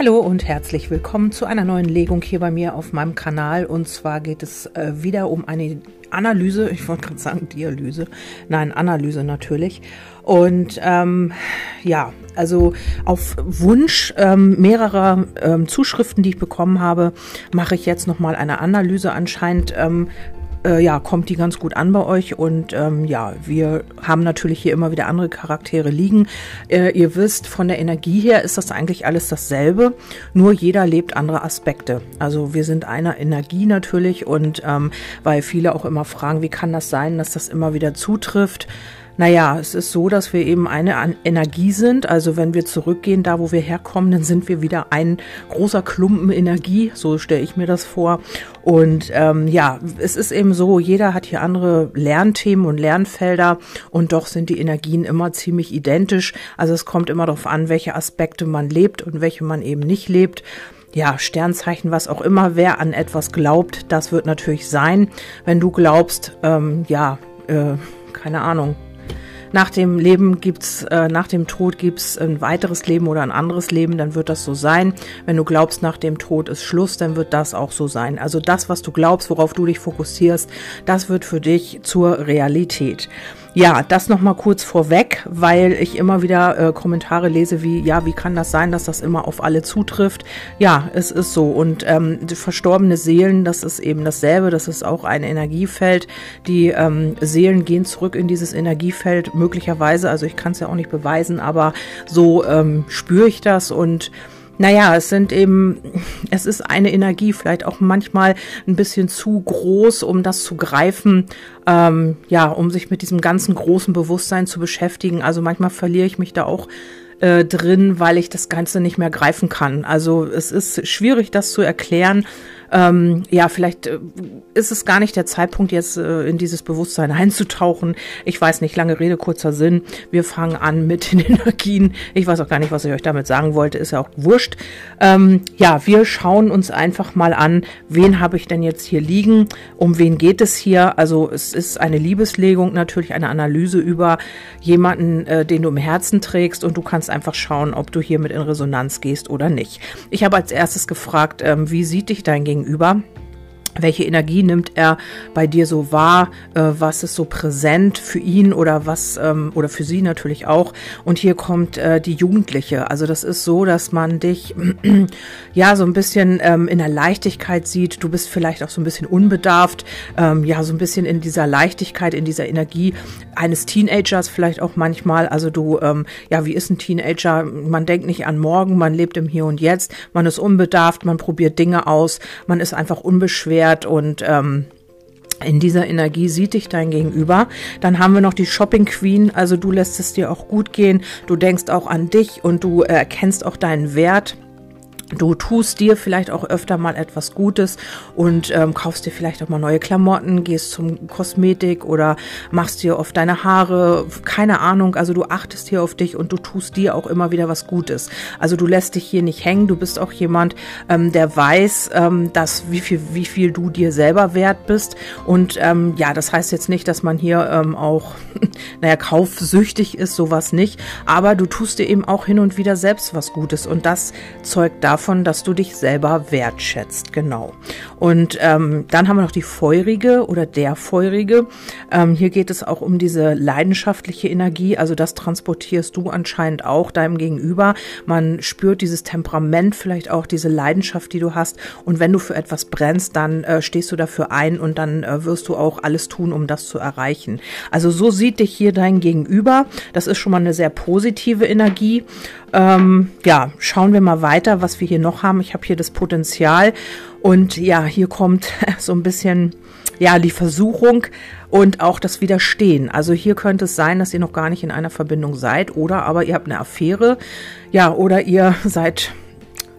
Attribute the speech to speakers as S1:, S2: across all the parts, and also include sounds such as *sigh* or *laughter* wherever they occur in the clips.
S1: Hallo und herzlich willkommen zu einer neuen Legung hier bei mir auf meinem Kanal. Und zwar geht es äh, wieder um eine Analyse, ich wollte gerade sagen Dialyse, nein, Analyse natürlich. Und ähm, ja, also auf Wunsch ähm, mehrerer ähm, Zuschriften, die ich bekommen habe, mache ich jetzt nochmal eine Analyse. Anscheinend ähm, äh, ja, kommt die ganz gut an bei euch. Und ähm, ja, wir haben natürlich hier immer wieder andere Charaktere liegen. Äh, ihr wisst, von der Energie her ist das eigentlich alles dasselbe, nur jeder lebt andere Aspekte. Also wir sind einer Energie natürlich und ähm, weil viele auch immer fragen, wie kann das sein, dass das immer wieder zutrifft. Naja, es ist so, dass wir eben eine Energie sind. Also wenn wir zurückgehen, da wo wir herkommen, dann sind wir wieder ein großer Klumpen Energie. So stelle ich mir das vor. Und ähm, ja, es ist eben so, jeder hat hier andere Lernthemen und Lernfelder und doch sind die Energien immer ziemlich identisch. Also es kommt immer darauf an, welche Aspekte man lebt und welche man eben nicht lebt ja, Sternzeichen, was auch immer, wer an etwas glaubt, das wird natürlich sein. Wenn du glaubst, ähm, ja, äh, keine Ahnung, nach dem Leben gibt's, äh, nach dem Tod gibt's ein weiteres Leben oder ein anderes Leben, dann wird das so sein. Wenn du glaubst, nach dem Tod ist Schluss, dann wird das auch so sein. Also das, was du glaubst, worauf du dich fokussierst, das wird für dich zur Realität. Ja, das nochmal kurz vorweg, weil ich immer wieder äh, Kommentare lese wie, ja, wie kann das sein, dass das immer auf alle zutrifft? Ja, es ist so. Und ähm, verstorbene Seelen, das ist eben dasselbe, das ist auch ein Energiefeld. Die ähm, Seelen gehen zurück in dieses Energiefeld, möglicherweise, also ich kann es ja auch nicht beweisen, aber so ähm, spüre ich das und naja, es sind eben, es ist eine Energie, vielleicht auch manchmal ein bisschen zu groß, um das zu greifen, ähm, ja, um sich mit diesem ganzen großen Bewusstsein zu beschäftigen. Also manchmal verliere ich mich da auch äh, drin, weil ich das Ganze nicht mehr greifen kann. Also es ist schwierig, das zu erklären ähm, ja, vielleicht äh, ist es gar nicht der Zeitpunkt, jetzt äh, in dieses Bewusstsein einzutauchen. Ich weiß nicht, lange Rede, kurzer Sinn. Wir fangen an mit den *laughs* Energien. Ich weiß auch gar nicht, was ich euch damit sagen wollte, ist ja auch wurscht. Ähm, ja, wir schauen uns einfach mal an, wen habe ich denn jetzt hier liegen, um wen geht es hier. Also es ist eine Liebeslegung, natürlich eine Analyse über jemanden, äh, den du im Herzen trägst und du kannst einfach schauen, ob du hiermit in Resonanz gehst oder nicht. Ich habe als erstes gefragt, ähm, wie sieht dich dein Gegenüber gegenüber. Welche Energie nimmt er bei dir so wahr? Äh, was ist so präsent für ihn oder was ähm, oder für sie natürlich auch? Und hier kommt äh, die Jugendliche. Also das ist so, dass man dich *clears throat* ja so ein bisschen ähm, in der Leichtigkeit sieht. Du bist vielleicht auch so ein bisschen unbedarft, ähm, ja so ein bisschen in dieser Leichtigkeit, in dieser Energie eines Teenagers vielleicht auch manchmal. Also du, ähm, ja, wie ist ein Teenager? Man denkt nicht an morgen, man lebt im Hier und Jetzt, man ist unbedarft, man probiert Dinge aus, man ist einfach unbeschwert wert und ähm, in dieser Energie sieht dich dein Gegenüber. Dann haben wir noch die Shopping Queen. Also du lässt es dir auch gut gehen. Du denkst auch an dich und du erkennst auch deinen Wert. Du tust dir vielleicht auch öfter mal etwas Gutes und ähm, kaufst dir vielleicht auch mal neue Klamotten, gehst zum Kosmetik oder machst dir oft deine Haare, keine Ahnung. Also du achtest hier auf dich und du tust dir auch immer wieder was Gutes. Also du lässt dich hier nicht hängen. Du bist auch jemand, ähm, der weiß, ähm, dass wie viel wie viel du dir selber wert bist. Und ähm, ja, das heißt jetzt nicht, dass man hier ähm, auch, *laughs* naja, kaufsüchtig ist, sowas nicht. Aber du tust dir eben auch hin und wieder selbst was Gutes und das zeugt davon davon, dass du dich selber wertschätzt. Genau. Und ähm, dann haben wir noch die feurige oder der feurige. Ähm, hier geht es auch um diese leidenschaftliche Energie. Also das transportierst du anscheinend auch deinem Gegenüber. Man spürt dieses Temperament, vielleicht auch diese Leidenschaft, die du hast. Und wenn du für etwas brennst, dann äh, stehst du dafür ein und dann äh, wirst du auch alles tun, um das zu erreichen. Also so sieht dich hier dein Gegenüber. Das ist schon mal eine sehr positive Energie. Ähm, ja, schauen wir mal weiter, was wir hier noch haben. Ich habe hier das Potenzial und ja, hier kommt *laughs* so ein bisschen ja die Versuchung und auch das Widerstehen. Also hier könnte es sein, dass ihr noch gar nicht in einer Verbindung seid oder aber ihr habt eine Affäre, ja, oder ihr *laughs* seid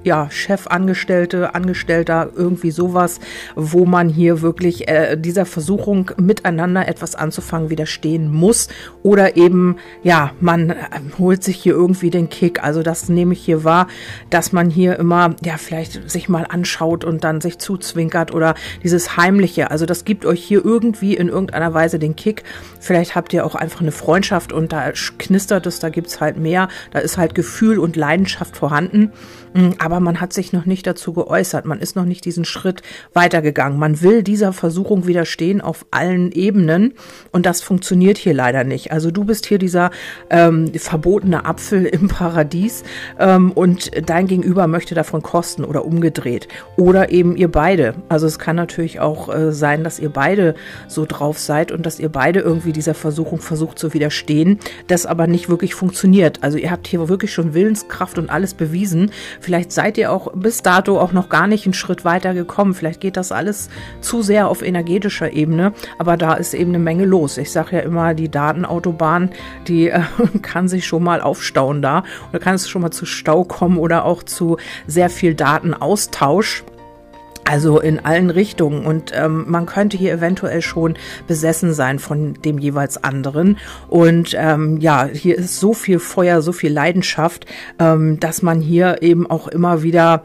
S1: ja, Chefangestellte, Angestellter, irgendwie sowas, wo man hier wirklich äh, dieser Versuchung miteinander etwas anzufangen widerstehen muss oder eben, ja, man äh, holt sich hier irgendwie den Kick. Also das nehme ich hier wahr, dass man hier immer, ja, vielleicht sich mal anschaut und dann sich zuzwinkert oder dieses Heimliche. Also das gibt euch hier irgendwie in irgendeiner Weise den Kick. Vielleicht habt ihr auch einfach eine Freundschaft und da knistert es, da gibt's halt mehr, da ist halt Gefühl und Leidenschaft vorhanden. Aber mm, aber man hat sich noch nicht dazu geäußert. Man ist noch nicht diesen Schritt weitergegangen. Man will dieser Versuchung widerstehen auf allen Ebenen und das funktioniert hier leider nicht. Also du bist hier dieser ähm, verbotene Apfel im Paradies ähm, und dein Gegenüber möchte davon kosten oder umgedreht. Oder eben ihr beide. Also es kann natürlich auch äh, sein, dass ihr beide so drauf seid und dass ihr beide irgendwie dieser Versuchung versucht zu widerstehen, das aber nicht wirklich funktioniert. Also ihr habt hier wirklich schon Willenskraft und alles bewiesen. Vielleicht seid ihr auch bis dato auch noch gar nicht einen Schritt weiter gekommen. Vielleicht geht das alles zu sehr auf energetischer Ebene, aber da ist eben eine Menge los. Ich sage ja immer, die Datenautobahn, die äh, *laughs* kann sich schon mal aufstauen da oder kann es schon mal zu Stau kommen oder auch zu sehr viel Datenaustausch. Also in allen Richtungen. Und ähm, man könnte hier eventuell schon besessen sein von dem jeweils anderen. Und ähm, ja, hier ist so viel Feuer, so viel Leidenschaft, ähm, dass man hier eben auch immer wieder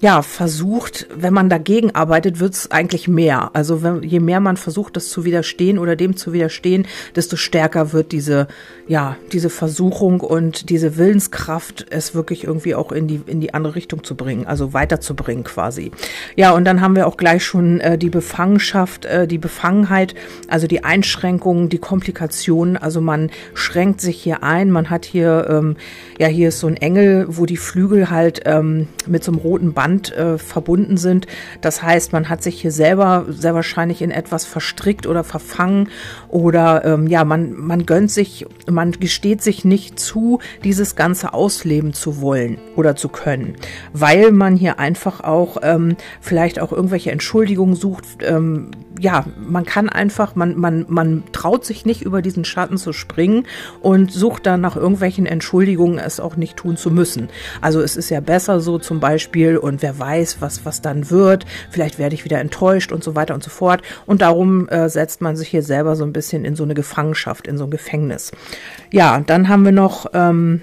S1: ja, versucht, wenn man dagegen arbeitet, wird es eigentlich mehr. Also wenn, je mehr man versucht, das zu widerstehen oder dem zu widerstehen, desto stärker wird diese, ja, diese Versuchung und diese Willenskraft, es wirklich irgendwie auch in die, in die andere Richtung zu bringen, also weiterzubringen quasi. Ja, und dann haben wir auch gleich schon äh, die Befangenschaft, äh, die Befangenheit, also die Einschränkungen, die Komplikationen. Also man schränkt sich hier ein, man hat hier, ähm, ja, hier ist so ein Engel, wo die Flügel halt ähm, mit so einem roten Band Band äh, verbunden sind. Das heißt, man hat sich hier selber sehr wahrscheinlich in etwas verstrickt oder verfangen oder ähm, ja, man, man gönnt sich, man gesteht sich nicht zu, dieses Ganze ausleben zu wollen oder zu können, weil man hier einfach auch ähm, vielleicht auch irgendwelche Entschuldigungen sucht. Ähm, ja, man kann einfach, man, man, man traut sich nicht über diesen Schatten zu springen und sucht dann nach irgendwelchen Entschuldigungen, es auch nicht tun zu müssen. Also es ist ja besser so zum Beispiel und wer weiß, was, was dann wird. Vielleicht werde ich wieder enttäuscht und so weiter und so fort. Und darum äh, setzt man sich hier selber so ein bisschen in so eine Gefangenschaft, in so ein Gefängnis. Ja, dann haben wir noch. Ähm,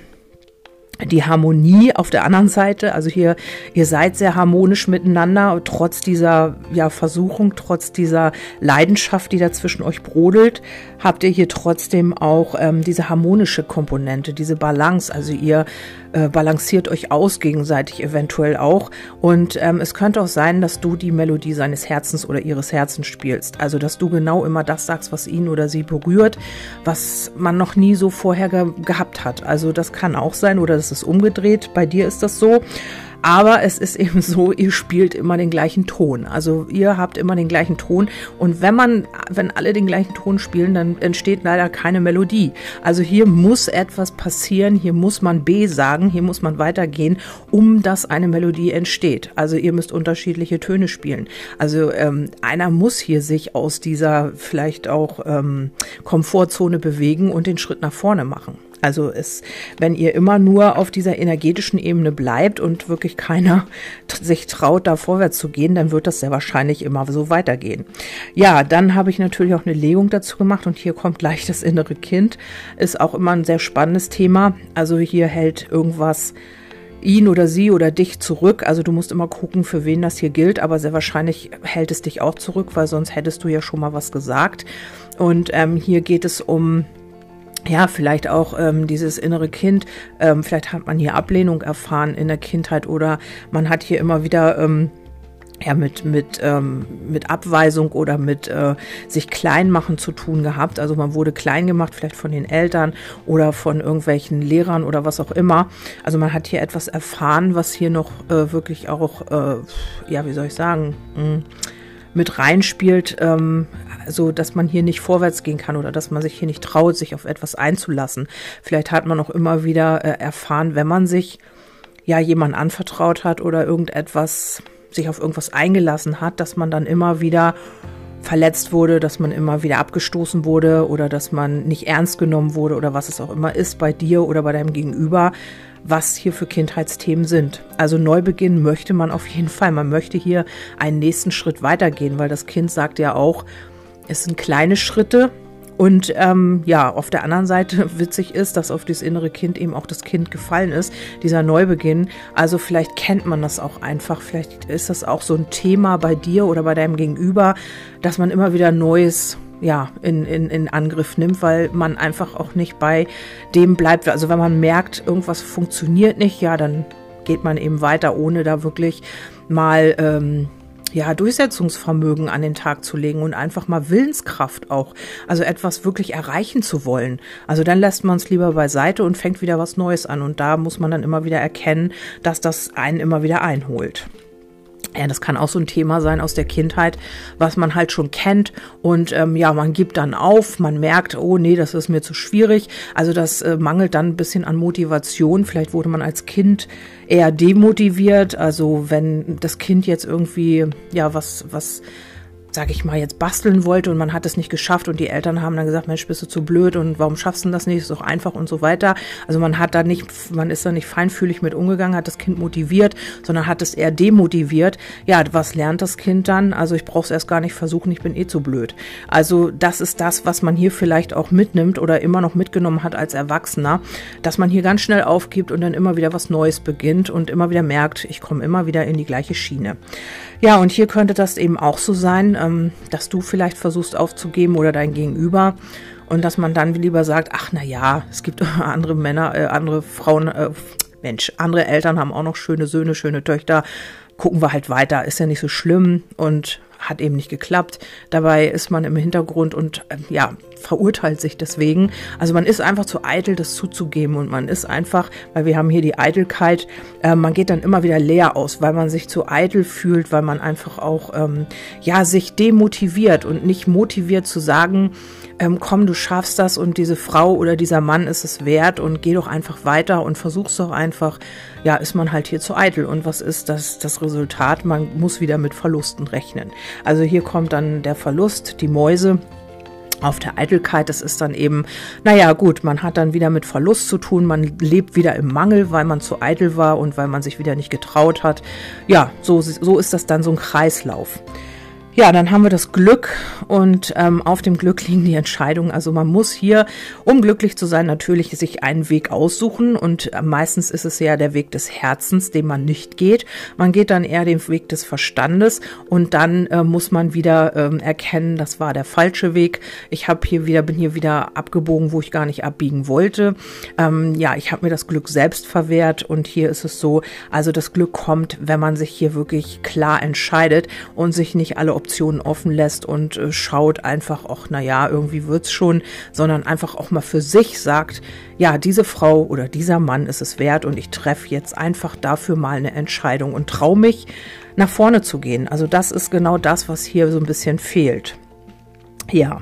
S1: die Harmonie auf der anderen Seite. Also hier, ihr seid sehr harmonisch miteinander, trotz dieser ja, Versuchung, trotz dieser Leidenschaft, die da zwischen euch brodelt, habt ihr hier trotzdem auch ähm, diese harmonische Komponente, diese Balance. Also ihr äh, balanciert euch aus gegenseitig eventuell auch. Und ähm, es könnte auch sein, dass du die Melodie seines Herzens oder ihres Herzens spielst. Also dass du genau immer das sagst, was ihn oder sie berührt, was man noch nie so vorher ge gehabt hat. Also das kann auch sein oder das ist umgedreht. Bei dir ist das so. Aber es ist eben *laughs* so, ihr spielt immer den gleichen Ton. Also ihr habt immer den gleichen Ton. Und wenn man, wenn alle den gleichen Ton spielen, dann entsteht leider keine Melodie. Also hier muss etwas passieren. Hier muss man B sagen. Hier muss man weitergehen, um dass eine Melodie entsteht. Also ihr müsst unterschiedliche Töne spielen. Also ähm, einer muss hier sich aus dieser vielleicht auch ähm, Komfortzone bewegen und den Schritt nach vorne machen. Also es, wenn ihr immer nur auf dieser energetischen Ebene bleibt und wirklich keiner sich traut, da vorwärts zu gehen, dann wird das sehr wahrscheinlich immer so weitergehen. Ja, dann habe ich natürlich auch eine Legung dazu gemacht und hier kommt gleich das innere Kind. Ist auch immer ein sehr spannendes Thema. Also hier hält irgendwas ihn oder sie oder dich zurück. Also du musst immer gucken, für wen das hier gilt, aber sehr wahrscheinlich hält es dich auch zurück, weil sonst hättest du ja schon mal was gesagt. Und ähm, hier geht es um ja, vielleicht auch ähm, dieses innere Kind, ähm, vielleicht hat man hier Ablehnung erfahren in der Kindheit oder man hat hier immer wieder ähm, ja, mit, mit, ähm, mit Abweisung oder mit äh, sich klein machen zu tun gehabt. Also man wurde klein gemacht, vielleicht von den Eltern oder von irgendwelchen Lehrern oder was auch immer. Also man hat hier etwas erfahren, was hier noch äh, wirklich auch, äh, ja, wie soll ich sagen, mh, hm, mit reinspielt, ähm, so dass man hier nicht vorwärts gehen kann oder dass man sich hier nicht traut, sich auf etwas einzulassen. Vielleicht hat man auch immer wieder äh, erfahren, wenn man sich ja jemand anvertraut hat oder irgendetwas sich auf irgendwas eingelassen hat, dass man dann immer wieder verletzt wurde, dass man immer wieder abgestoßen wurde oder dass man nicht ernst genommen wurde oder was es auch immer ist bei dir oder bei deinem Gegenüber, was hier für Kindheitsthemen sind. Also Neubeginn möchte man auf jeden Fall. Man möchte hier einen nächsten Schritt weitergehen, weil das Kind sagt ja auch, es sind kleine Schritte. Und ähm, ja, auf der anderen Seite *laughs* witzig ist, dass auf das innere Kind eben auch das Kind gefallen ist, dieser Neubeginn. Also vielleicht kennt man das auch einfach, vielleicht ist das auch so ein Thema bei dir oder bei deinem Gegenüber, dass man immer wieder Neues ja, in, in, in Angriff nimmt, weil man einfach auch nicht bei dem bleibt. Also wenn man merkt, irgendwas funktioniert nicht, ja, dann geht man eben weiter, ohne da wirklich mal ähm, ja, Durchsetzungsvermögen an den Tag zu legen und einfach mal Willenskraft auch. Also etwas wirklich erreichen zu wollen. Also dann lässt man es lieber beiseite und fängt wieder was Neues an. Und da muss man dann immer wieder erkennen, dass das einen immer wieder einholt. Ja, das kann auch so ein Thema sein aus der Kindheit, was man halt schon kennt und ähm, ja, man gibt dann auf, man merkt, oh nee, das ist mir zu schwierig. Also das äh, mangelt dann ein bisschen an Motivation. Vielleicht wurde man als Kind eher demotiviert. Also wenn das Kind jetzt irgendwie ja was was sag ich mal, jetzt basteln wollte und man hat es nicht geschafft und die Eltern haben dann gesagt, Mensch, bist du zu blöd und warum schaffst du das nicht? Ist doch einfach und so weiter. Also man hat da nicht, man ist da nicht feinfühlig mit umgegangen, hat das Kind motiviert, sondern hat es eher demotiviert. Ja, was lernt das Kind dann? Also ich brauche es erst gar nicht versuchen, ich bin eh zu blöd. Also das ist das, was man hier vielleicht auch mitnimmt oder immer noch mitgenommen hat als Erwachsener, dass man hier ganz schnell aufgibt und dann immer wieder was Neues beginnt und immer wieder merkt, ich komme immer wieder in die gleiche Schiene. Ja, und hier könnte das eben auch so sein, ähm, dass du vielleicht versuchst aufzugeben oder dein Gegenüber und dass man dann lieber sagt, ach na ja, es gibt *laughs* andere Männer, äh, andere Frauen, äh, Mensch, andere Eltern haben auch noch schöne Söhne, schöne Töchter, gucken wir halt weiter, ist ja nicht so schlimm und hat eben nicht geklappt. Dabei ist man im Hintergrund und äh, ja, verurteilt sich deswegen. Also man ist einfach zu eitel, das zuzugeben und man ist einfach, weil wir haben hier die Eitelkeit, äh, man geht dann immer wieder leer aus, weil man sich zu eitel fühlt, weil man einfach auch ähm, ja sich demotiviert und nicht motiviert zu sagen, ähm, komm, du schaffst das und diese Frau oder dieser Mann ist es wert und geh doch einfach weiter und versuch's doch einfach. Ja, ist man halt hier zu eitel. Und was ist das, das Resultat? Man muss wieder mit Verlusten rechnen. Also hier kommt dann der Verlust, die Mäuse auf der Eitelkeit, das ist dann eben, naja, gut, man hat dann wieder mit Verlust zu tun, man lebt wieder im Mangel, weil man zu eitel war und weil man sich wieder nicht getraut hat. Ja, so, so ist das dann so ein Kreislauf. Ja, dann haben wir das Glück und ähm, auf dem Glück liegen die Entscheidungen. Also man muss hier, um glücklich zu sein, natürlich sich einen Weg aussuchen und äh, meistens ist es ja der Weg des Herzens, den man nicht geht. Man geht dann eher den Weg des Verstandes und dann äh, muss man wieder ähm, erkennen, das war der falsche Weg. Ich habe hier wieder, bin hier wieder abgebogen, wo ich gar nicht abbiegen wollte. Ähm, ja, ich habe mir das Glück selbst verwehrt und hier ist es so, also das Glück kommt, wenn man sich hier wirklich klar entscheidet und sich nicht alle Optionen offen lässt und äh, schaut einfach, ach, na ja, irgendwie wird's schon, sondern einfach auch mal für sich sagt, ja, diese Frau oder dieser Mann ist es wert und ich treffe jetzt einfach dafür mal eine Entscheidung und traue mich, nach vorne zu gehen. Also das ist genau das, was hier so ein bisschen fehlt. Ja,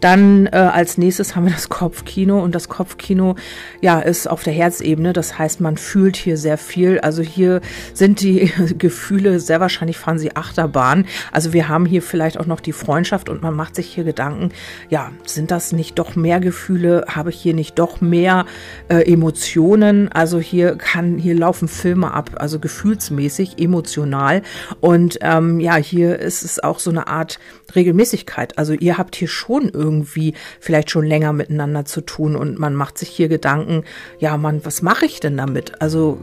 S1: dann äh, als nächstes haben wir das Kopfkino und das Kopfkino ja ist auf der Herzebene. Das heißt, man fühlt hier sehr viel. Also hier sind die *laughs* Gefühle sehr wahrscheinlich fahren sie Achterbahn. Also wir haben hier vielleicht auch noch die Freundschaft und man macht sich hier Gedanken. Ja, sind das nicht doch mehr Gefühle? Habe ich hier nicht doch mehr äh, Emotionen? Also hier kann hier laufen Filme ab, also gefühlsmäßig, emotional und ähm, ja, hier ist es auch so eine Art Regelmäßigkeit. Also ihr habt hier schon irgendwie irgendwie vielleicht schon länger miteinander zu tun und man macht sich hier Gedanken, ja, Mann, was mache ich denn damit? Also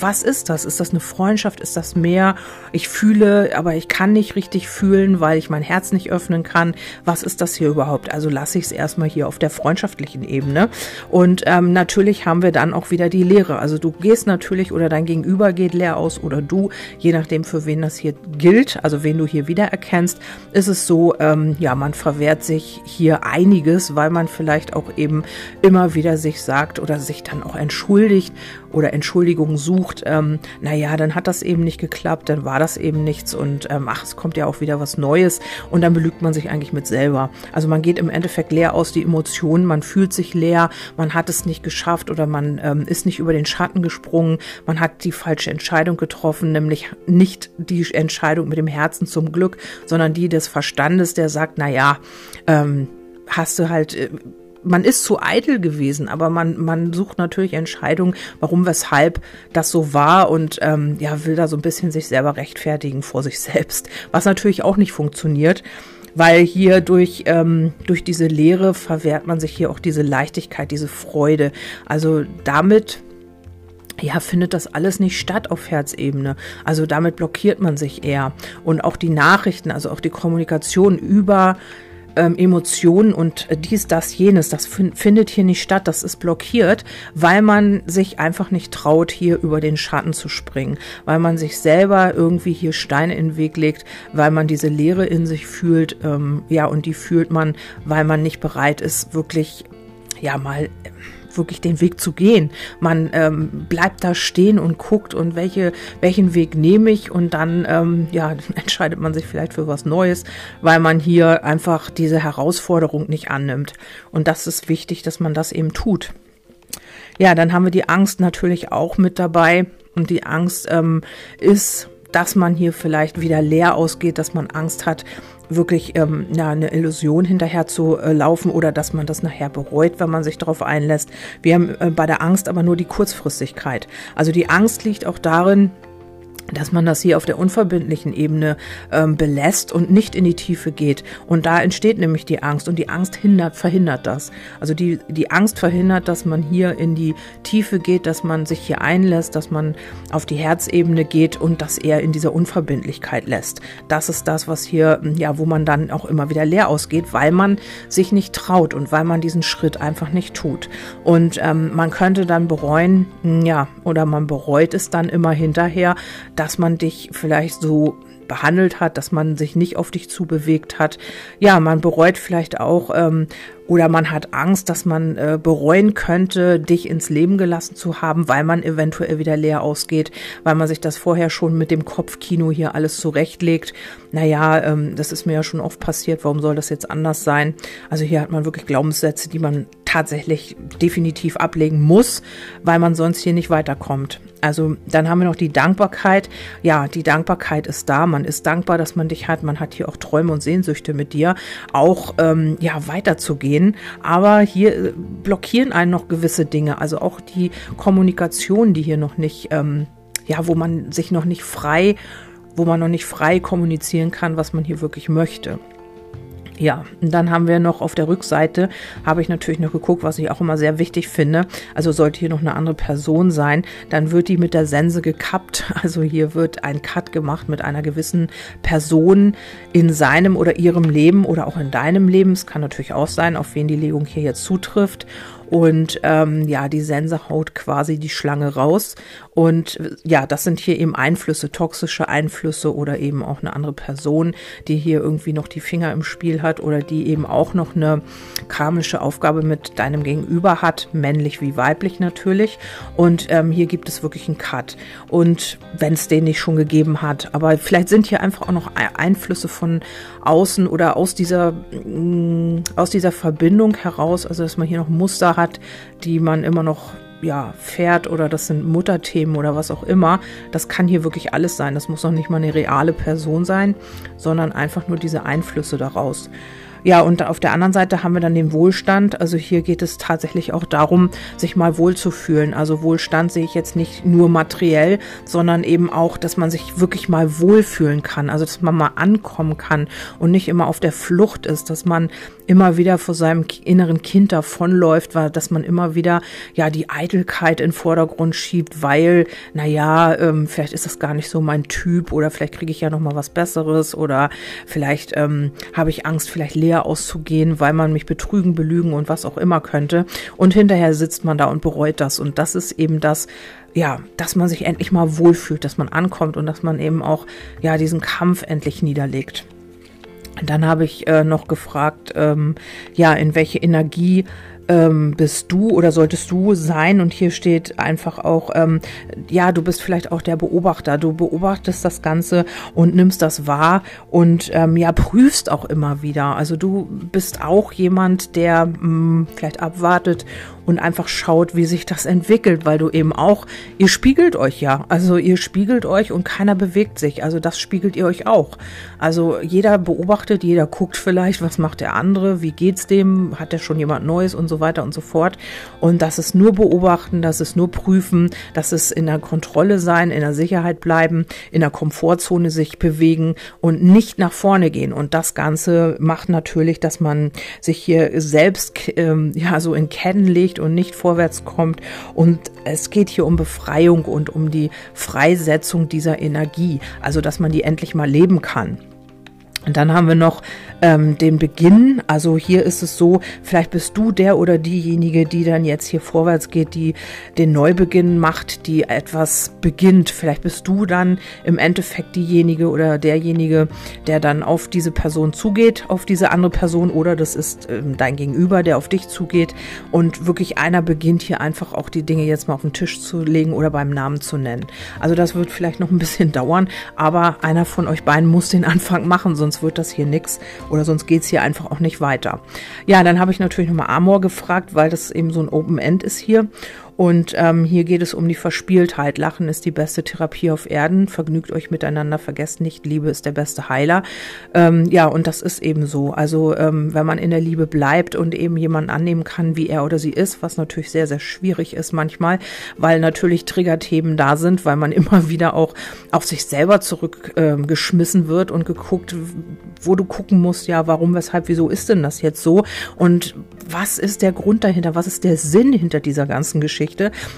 S1: was ist das? Ist das eine Freundschaft? Ist das mehr? Ich fühle, aber ich kann nicht richtig fühlen, weil ich mein Herz nicht öffnen kann. Was ist das hier überhaupt? Also lasse ich es erstmal hier auf der freundschaftlichen Ebene. Und ähm, natürlich haben wir dann auch wieder die Lehre. Also du gehst natürlich oder dein Gegenüber geht leer aus oder du, je nachdem für wen das hier gilt, also wen du hier wiedererkennst, ist es so, ähm, ja, man verwehrt sich hier einiges, weil man vielleicht auch eben immer wieder sich sagt oder sich dann auch entschuldigt oder Entschuldigungen sucht, ähm, naja, dann hat das eben nicht geklappt, dann war das eben nichts und ähm, ach, es kommt ja auch wieder was Neues und dann belügt man sich eigentlich mit selber. Also man geht im Endeffekt leer aus die Emotionen, man fühlt sich leer, man hat es nicht geschafft oder man ähm, ist nicht über den Schatten gesprungen, man hat die falsche Entscheidung getroffen, nämlich nicht die Entscheidung mit dem Herzen zum Glück, sondern die des Verstandes, der sagt, naja, ähm, hast du halt äh, man ist zu eitel gewesen, aber man, man sucht natürlich Entscheidungen, warum, weshalb das so war und ähm, ja, will da so ein bisschen sich selber rechtfertigen vor sich selbst, was natürlich auch nicht funktioniert. Weil hier durch, ähm, durch diese Lehre verwehrt man sich hier auch diese Leichtigkeit, diese Freude. Also damit ja, findet das alles nicht statt auf Herzebene. Also damit blockiert man sich eher. Und auch die Nachrichten, also auch die Kommunikation über ähm, Emotionen und dies, das, jenes, das findet hier nicht statt, das ist blockiert, weil man sich einfach nicht traut, hier über den Schatten zu springen, weil man sich selber irgendwie hier Steine in den Weg legt, weil man diese Leere in sich fühlt, ähm, ja, und die fühlt man, weil man nicht bereit ist, wirklich, ja, mal wirklich den Weg zu gehen. Man ähm, bleibt da stehen und guckt und welche, welchen Weg nehme ich und dann ähm, ja, *laughs* entscheidet man sich vielleicht für was Neues, weil man hier einfach diese Herausforderung nicht annimmt. Und das ist wichtig, dass man das eben tut. Ja, dann haben wir die Angst natürlich auch mit dabei. Und die Angst ähm, ist, dass man hier vielleicht wieder leer ausgeht, dass man Angst hat, wirklich ähm, ja, eine Illusion hinterher zu äh, laufen oder dass man das nachher bereut, wenn man sich darauf einlässt. Wir haben äh, bei der Angst aber nur die Kurzfristigkeit. Also die Angst liegt auch darin, dass man das hier auf der unverbindlichen Ebene ähm, belässt und nicht in die Tiefe geht. Und da entsteht nämlich die Angst und die Angst hindert, verhindert das. Also die, die Angst verhindert, dass man hier in die Tiefe geht, dass man sich hier einlässt, dass man auf die Herzebene geht und das eher in dieser Unverbindlichkeit lässt. Das ist das, was hier, ja, wo man dann auch immer wieder leer ausgeht, weil man sich nicht traut und weil man diesen Schritt einfach nicht tut. Und ähm, man könnte dann bereuen, ja, oder man bereut es dann immer hinterher, dass man dich vielleicht so behandelt hat, dass man sich nicht auf dich zubewegt hat. Ja, man bereut vielleicht auch ähm, oder man hat Angst, dass man äh, bereuen könnte, dich ins Leben gelassen zu haben, weil man eventuell wieder leer ausgeht, weil man sich das vorher schon mit dem Kopfkino hier alles zurechtlegt. Naja, ähm, das ist mir ja schon oft passiert, warum soll das jetzt anders sein? Also hier hat man wirklich Glaubenssätze, die man tatsächlich definitiv ablegen muss, weil man sonst hier nicht weiterkommt. Also dann haben wir noch die Dankbarkeit. Ja, die Dankbarkeit ist da. Man ist dankbar, dass man dich hat. Man hat hier auch Träume und Sehnsüchte mit dir, auch ähm, ja weiterzugehen. Aber hier äh, blockieren einen noch gewisse Dinge. Also auch die Kommunikation, die hier noch nicht, ähm, ja, wo man sich noch nicht frei, wo man noch nicht frei kommunizieren kann, was man hier wirklich möchte. Ja, und dann haben wir noch auf der Rückseite, habe ich natürlich noch geguckt, was ich auch immer sehr wichtig finde. Also sollte hier noch eine andere Person sein, dann wird die mit der Sense gekappt. *laughs* Also hier wird ein Cut gemacht mit einer gewissen Person in seinem oder ihrem Leben oder auch in deinem Leben. Es kann natürlich auch sein, auf wen die Legung hier jetzt zutrifft. Und ähm, ja, die Sense haut quasi die Schlange raus. Und ja, das sind hier eben Einflüsse, toxische Einflüsse oder eben auch eine andere Person, die hier irgendwie noch die Finger im Spiel hat oder die eben auch noch eine karmische Aufgabe mit deinem Gegenüber hat, männlich wie weiblich natürlich. Und ähm, hier gibt es wirklich einen Cut. Und wenn es den nicht schon gegeben hat, aber vielleicht sind hier einfach auch noch Einflüsse von außen oder aus dieser, mh, aus dieser Verbindung heraus, also dass man hier noch Muster hat, die man immer noch ja, fährt oder das sind Mutterthemen oder was auch immer. Das kann hier wirklich alles sein. Das muss noch nicht mal eine reale Person sein, sondern einfach nur diese Einflüsse daraus. Ja, und auf der anderen Seite haben wir dann den Wohlstand. Also hier geht es tatsächlich auch darum, sich mal wohlzufühlen. Also Wohlstand sehe ich jetzt nicht nur materiell, sondern eben auch, dass man sich wirklich mal wohlfühlen kann. Also dass man mal ankommen kann und nicht immer auf der Flucht ist, dass man immer wieder vor seinem inneren Kind davonläuft, weil dass man immer wieder ja die Eitelkeit in Vordergrund schiebt, weil naja, ähm, vielleicht ist das gar nicht so mein Typ oder vielleicht kriege ich ja noch mal was Besseres oder vielleicht ähm, habe ich Angst, vielleicht leer auszugehen, weil man mich betrügen, belügen und was auch immer könnte. Und hinterher sitzt man da und bereut das. Und das ist eben das, ja, dass man sich endlich mal wohlfühlt, dass man ankommt und dass man eben auch ja diesen Kampf endlich niederlegt. Dann habe ich äh, noch gefragt, ähm, ja, in welche Energie ähm, bist du oder solltest du sein? Und hier steht einfach auch, ähm, ja, du bist vielleicht auch der Beobachter. Du beobachtest das Ganze und nimmst das wahr und ähm, ja, prüfst auch immer wieder. Also du bist auch jemand, der mh, hm, vielleicht abwartet und einfach schaut, wie sich das entwickelt, weil du eben auch, ihr spiegelt euch ja. Also ihr spiegelt euch und keiner bewegt sich. Also das spiegelt ihr euch auch. Also jeder beobachtet, jeder guckt vielleicht, was macht der andere, wie geht's dem, hat der schon jemand Neues und so weiter und so fort. Und das ist nur beobachten, das ist nur prüfen, das ist in der Kontrolle sein, in der Sicherheit bleiben, in der Komfortzone sich bewegen und nicht nach vorne gehen. Und das Ganze macht natürlich, dass man sich hier selbst ähm, ja so in Ketten legt und nicht vorwärts kommt. Und es geht hier um Befreiung und um die Freisetzung dieser Energie, also dass man die endlich mal leben kann. Und dann haben wir noch ähm, den Beginn. Also hier ist es so, vielleicht bist du der oder diejenige, die dann jetzt hier vorwärts geht, die den Neubeginn macht, die etwas beginnt. Vielleicht bist du dann im Endeffekt diejenige oder derjenige, der dann auf diese Person zugeht, auf diese andere Person oder das ist ähm, dein Gegenüber, der auf dich zugeht und wirklich einer beginnt hier einfach auch die Dinge jetzt mal auf den Tisch zu legen oder beim Namen zu nennen. Also das wird vielleicht noch ein bisschen *laughs* dauern, aber einer von euch beiden muss den Anfang machen, sonst sonst wird das hier nichts oder sonst geht es hier einfach auch nicht weiter. Ja, dann habe ich natürlich nochmal Amor gefragt, weil das eben so ein Open End ist hier. Und ähm, hier geht es um die Verspieltheit. Lachen ist die beste Therapie auf Erden. Vergnügt euch miteinander, vergesst nicht, Liebe ist der beste Heiler. Ähm, ja, und das ist eben so. Also ähm, wenn man in der Liebe bleibt und eben jemanden annehmen kann, wie er oder sie ist, was natürlich sehr, sehr schwierig ist manchmal, weil natürlich Triggerthemen da sind, weil man *laughs* immer wieder auch auf sich selber zurückgeschmissen ähm, wird und geguckt, wo du gucken musst, ja, warum, weshalb, wieso ist denn das jetzt so? Und was ist der Grund dahinter? Was ist der Sinn hinter dieser ganzen Geschichte?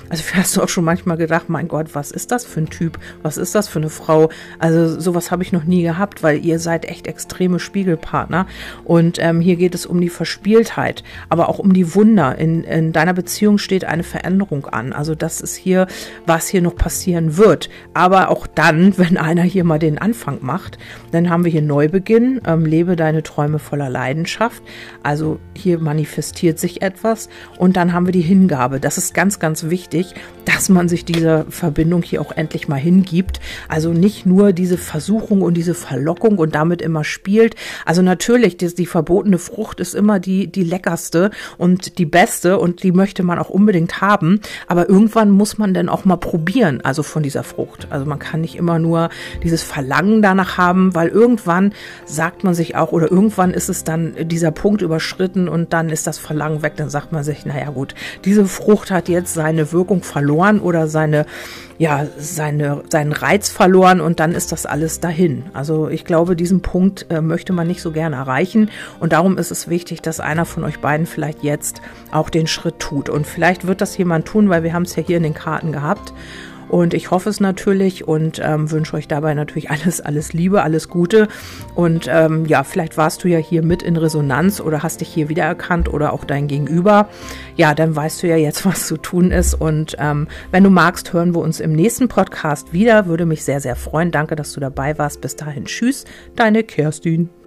S1: Also vielleicht hast du auch schon manchmal gedacht, mein Gott, was ist das für ein Typ? Was ist das für eine Frau? Also sowas habe ich noch nie gehabt, weil ihr seid echt extreme Spiegelpartner. Und ähm, hier geht es um die Verspieltheit, aber auch um die Wunder. In, in deiner Beziehung steht eine Veränderung an. Also das ist hier, was hier noch passieren wird. Aber auch dann, *laughs* wenn einer hier mal den Anfang macht, dann haben wir hier Neubeginn. Ähm, lebe deine Träume voller Leidenschaft. Also hier manifestiert manifestiert sich etwas und dann haben wir die Hingabe. Das ist ganz, ganz wichtig, dass man sich dieser Verbindung hier auch endlich mal hingibt. Also nicht nur diese Versuchung und diese Verlockung und damit immer spielt. Also natürlich, die, die verbotene Frucht ist immer die, die leckerste und die beste und die möchte man auch unbedingt haben. Aber irgendwann muss man dann auch mal probieren, also von dieser Frucht. Also man kann nicht immer nur dieses Verlangen danach haben, weil irgendwann sagt man sich auch oder irgendwann ist es dann dieser Punkt überschritten und dann ist das Verlangen weg, dann sagt man sich, naja gut, diese Frucht hat jetzt seine Wirkung verloren oder seine, ja, seine, seinen Reiz verloren und dann ist das alles dahin. Also ich glaube, diesen Punkt äh, möchte man nicht so gerne erreichen und darum ist es wichtig, dass einer von euch beiden vielleicht jetzt auch den Schritt tut und vielleicht wird das jemand tun, weil wir haben es ja hier in den Karten gehabt und ich hoffe es natürlich und ähm, wünsche euch dabei natürlich alles, alles Liebe, alles Gute. Und ähm, ja, vielleicht warst du ja hier mit in Resonanz oder hast dich hier wiedererkannt oder auch dein Gegenüber. Ja, dann weißt du ja jetzt, *laughs* was zu tun ist. Und ähm, wenn du magst, hören wir uns im nächsten Podcast wieder. Würde mich sehr, sehr freuen. Danke, dass du dabei warst. Bis dahin, tschüss, deine Kerstin.